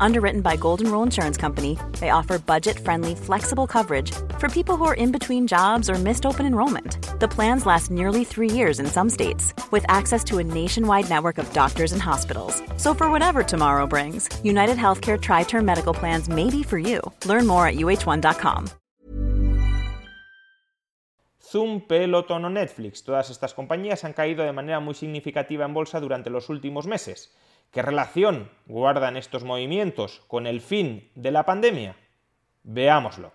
Underwritten by Golden Rule Insurance Company, they offer budget friendly, flexible coverage for people who are in between jobs or missed open enrollment. The plans last nearly three years in some states, with access to a nationwide network of doctors and hospitals. So, for whatever tomorrow brings, United Healthcare Tri Term Medical Plans may be for you. Learn more at uh1.com. Zoom, Peloton o Netflix, todas estas compañías han caído de manera muy significativa en bolsa durante los últimos meses. ¿Qué relación guardan estos movimientos con el fin de la pandemia? Veámoslo.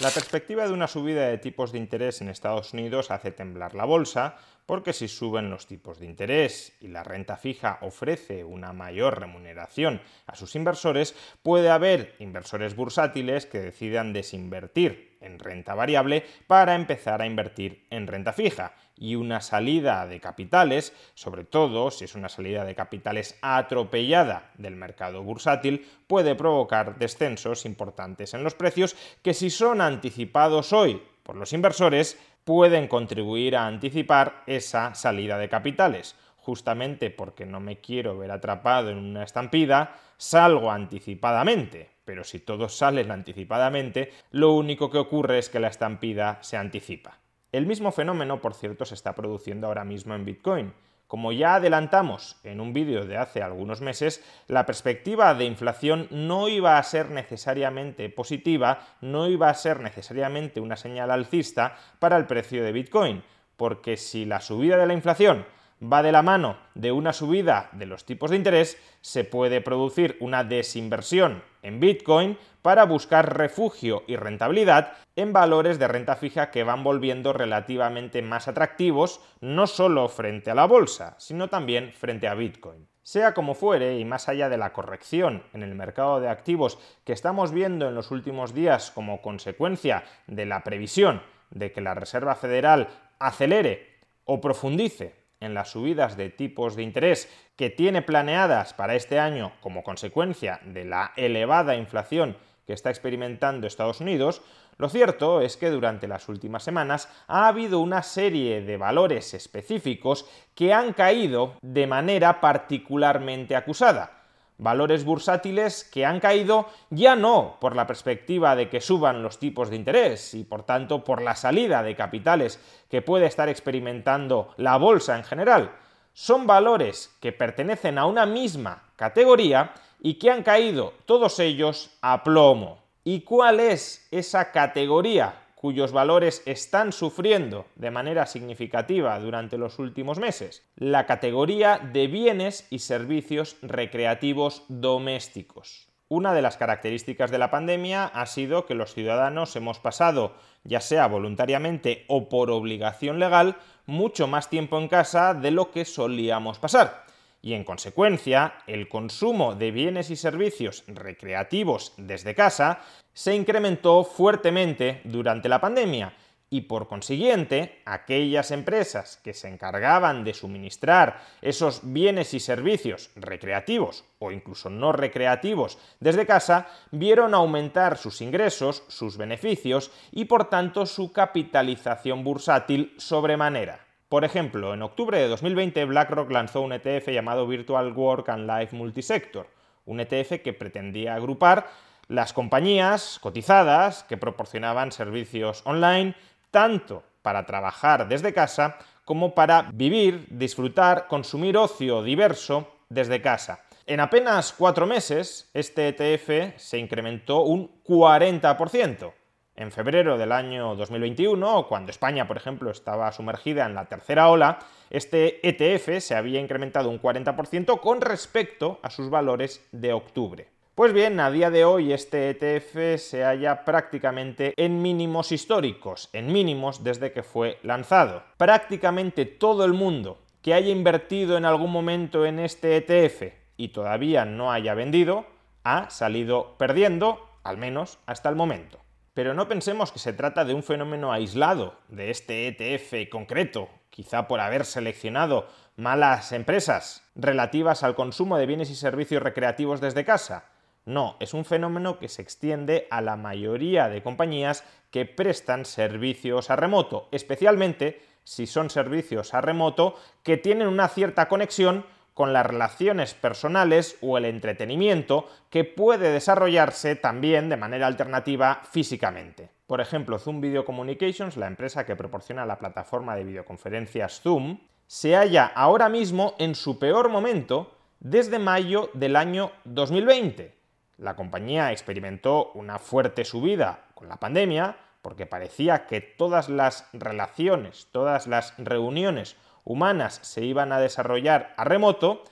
La perspectiva de una subida de tipos de interés en Estados Unidos hace temblar la bolsa, porque si suben los tipos de interés y la renta fija ofrece una mayor remuneración a sus inversores, puede haber inversores bursátiles que decidan desinvertir en renta variable para empezar a invertir en renta fija y una salida de capitales, sobre todo si es una salida de capitales atropellada del mercado bursátil, puede provocar descensos importantes en los precios que si son anticipados hoy por los inversores pueden contribuir a anticipar esa salida de capitales. Justamente porque no me quiero ver atrapado en una estampida, salgo anticipadamente. Pero si todos salen anticipadamente, lo único que ocurre es que la estampida se anticipa. El mismo fenómeno, por cierto, se está produciendo ahora mismo en Bitcoin. Como ya adelantamos en un vídeo de hace algunos meses, la perspectiva de inflación no iba a ser necesariamente positiva, no iba a ser necesariamente una señal alcista para el precio de Bitcoin, porque si la subida de la inflación va de la mano de una subida de los tipos de interés, se puede producir una desinversión en Bitcoin para buscar refugio y rentabilidad en valores de renta fija que van volviendo relativamente más atractivos, no solo frente a la bolsa, sino también frente a Bitcoin. Sea como fuere, y más allá de la corrección en el mercado de activos que estamos viendo en los últimos días como consecuencia de la previsión de que la Reserva Federal acelere o profundice en las subidas de tipos de interés que tiene planeadas para este año como consecuencia de la elevada inflación que está experimentando Estados Unidos, lo cierto es que durante las últimas semanas ha habido una serie de valores específicos que han caído de manera particularmente acusada valores bursátiles que han caído ya no por la perspectiva de que suban los tipos de interés y por tanto por la salida de capitales que puede estar experimentando la bolsa en general. Son valores que pertenecen a una misma categoría y que han caído todos ellos a plomo. ¿Y cuál es esa categoría cuyos valores están sufriendo de manera significativa durante los últimos meses? La categoría de bienes y servicios recreativos domésticos. Una de las características de la pandemia ha sido que los ciudadanos hemos pasado, ya sea voluntariamente o por obligación legal, mucho más tiempo en casa de lo que solíamos pasar y en consecuencia el consumo de bienes y servicios recreativos desde casa se incrementó fuertemente durante la pandemia y por consiguiente aquellas empresas que se encargaban de suministrar esos bienes y servicios recreativos o incluso no recreativos desde casa vieron aumentar sus ingresos, sus beneficios y por tanto su capitalización bursátil sobremanera. Por ejemplo, en octubre de 2020 BlackRock lanzó un ETF llamado Virtual Work and Life Multisector, un ETF que pretendía agrupar las compañías cotizadas que proporcionaban servicios online tanto para trabajar desde casa como para vivir, disfrutar, consumir ocio diverso desde casa. En apenas cuatro meses, este ETF se incrementó un 40%. En febrero del año 2021, cuando España, por ejemplo, estaba sumergida en la tercera ola, este ETF se había incrementado un 40% con respecto a sus valores de octubre. Pues bien, a día de hoy este ETF se halla prácticamente en mínimos históricos, en mínimos desde que fue lanzado. Prácticamente todo el mundo que haya invertido en algún momento en este ETF y todavía no haya vendido, ha salido perdiendo, al menos hasta el momento. Pero no pensemos que se trata de un fenómeno aislado de este ETF concreto, quizá por haber seleccionado malas empresas relativas al consumo de bienes y servicios recreativos desde casa. No, es un fenómeno que se extiende a la mayoría de compañías que prestan servicios a remoto, especialmente si son servicios a remoto que tienen una cierta conexión con las relaciones personales o el entretenimiento que puede desarrollarse también de manera alternativa físicamente. Por ejemplo, Zoom Video Communications, la empresa que proporciona la plataforma de videoconferencias Zoom, se halla ahora mismo en su peor momento desde mayo del año 2020. La compañía experimentó una fuerte subida con la pandemia porque parecía que todas las relaciones, todas las reuniones humanas se iban a desarrollar a remoto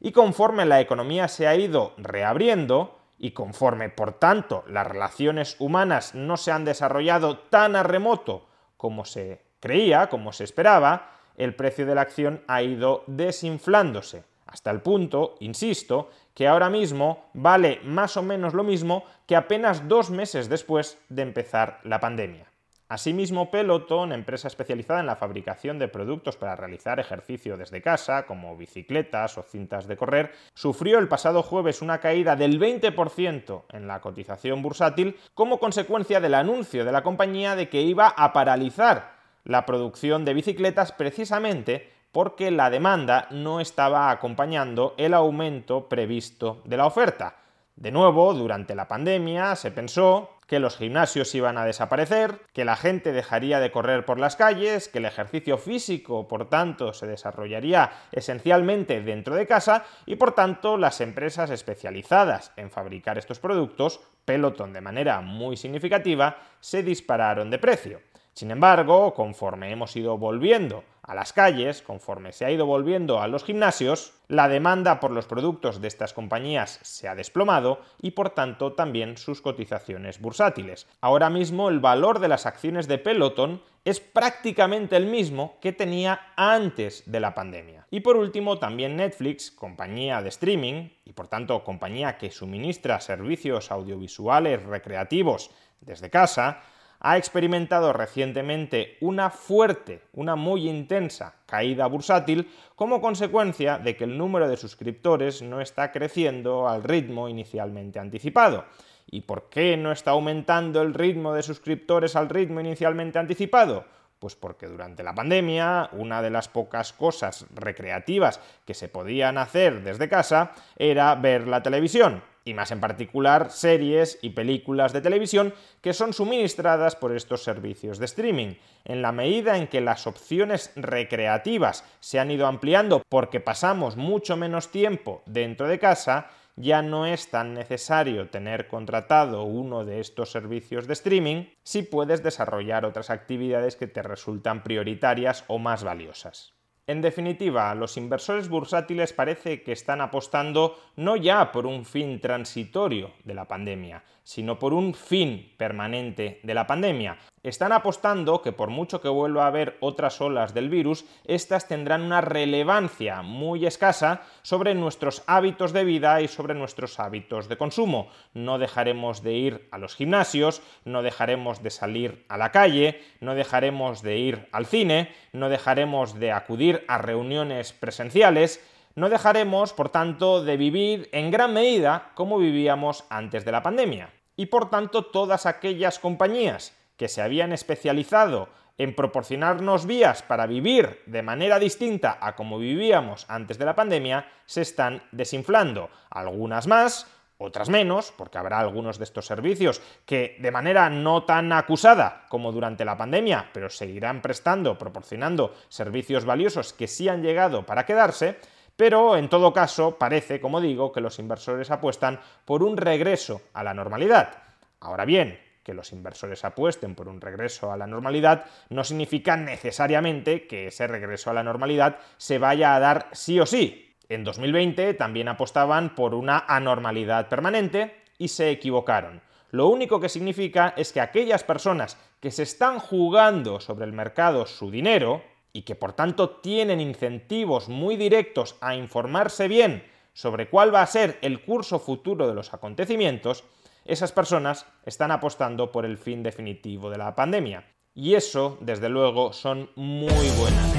y conforme la economía se ha ido reabriendo y conforme por tanto las relaciones humanas no se han desarrollado tan a remoto como se creía, como se esperaba, el precio de la acción ha ido desinflándose hasta el punto, insisto, que ahora mismo vale más o menos lo mismo que apenas dos meses después de empezar la pandemia. Asimismo, Peloton, empresa especializada en la fabricación de productos para realizar ejercicio desde casa, como bicicletas o cintas de correr, sufrió el pasado jueves una caída del 20% en la cotización bursátil como consecuencia del anuncio de la compañía de que iba a paralizar la producción de bicicletas precisamente porque la demanda no estaba acompañando el aumento previsto de la oferta. De nuevo, durante la pandemia se pensó que los gimnasios iban a desaparecer, que la gente dejaría de correr por las calles, que el ejercicio físico, por tanto, se desarrollaría esencialmente dentro de casa y, por tanto, las empresas especializadas en fabricar estos productos, Peloton de manera muy significativa, se dispararon de precio. Sin embargo, conforme hemos ido volviendo a las calles, conforme se ha ido volviendo a los gimnasios, la demanda por los productos de estas compañías se ha desplomado y por tanto también sus cotizaciones bursátiles. Ahora mismo el valor de las acciones de Peloton es prácticamente el mismo que tenía antes de la pandemia. Y por último, también Netflix, compañía de streaming y por tanto compañía que suministra servicios audiovisuales recreativos desde casa, ha experimentado recientemente una fuerte, una muy intensa caída bursátil como consecuencia de que el número de suscriptores no está creciendo al ritmo inicialmente anticipado. ¿Y por qué no está aumentando el ritmo de suscriptores al ritmo inicialmente anticipado? Pues porque durante la pandemia una de las pocas cosas recreativas que se podían hacer desde casa era ver la televisión y más en particular series y películas de televisión que son suministradas por estos servicios de streaming. En la medida en que las opciones recreativas se han ido ampliando porque pasamos mucho menos tiempo dentro de casa, ya no es tan necesario tener contratado uno de estos servicios de streaming si puedes desarrollar otras actividades que te resultan prioritarias o más valiosas. En definitiva, los inversores bursátiles parece que están apostando no ya por un fin transitorio de la pandemia, sino por un fin permanente de la pandemia. Están apostando que por mucho que vuelva a haber otras olas del virus, estas tendrán una relevancia muy escasa sobre nuestros hábitos de vida y sobre nuestros hábitos de consumo. No dejaremos de ir a los gimnasios, no dejaremos de salir a la calle, no dejaremos de ir al cine, no dejaremos de acudir a reuniones presenciales, no dejaremos, por tanto, de vivir en gran medida como vivíamos antes de la pandemia. Y por tanto, todas aquellas compañías que se habían especializado en proporcionarnos vías para vivir de manera distinta a como vivíamos antes de la pandemia, se están desinflando. Algunas más, otras menos, porque habrá algunos de estos servicios que de manera no tan acusada como durante la pandemia, pero seguirán prestando, proporcionando servicios valiosos que sí han llegado para quedarse, pero en todo caso parece, como digo, que los inversores apuestan por un regreso a la normalidad. Ahora bien, que los inversores apuesten por un regreso a la normalidad no significa necesariamente que ese regreso a la normalidad se vaya a dar sí o sí. En 2020 también apostaban por una anormalidad permanente y se equivocaron. Lo único que significa es que aquellas personas que se están jugando sobre el mercado su dinero y que por tanto tienen incentivos muy directos a informarse bien sobre cuál va a ser el curso futuro de los acontecimientos, esas personas están apostando por el fin definitivo de la pandemia. Y eso, desde luego, son muy buenas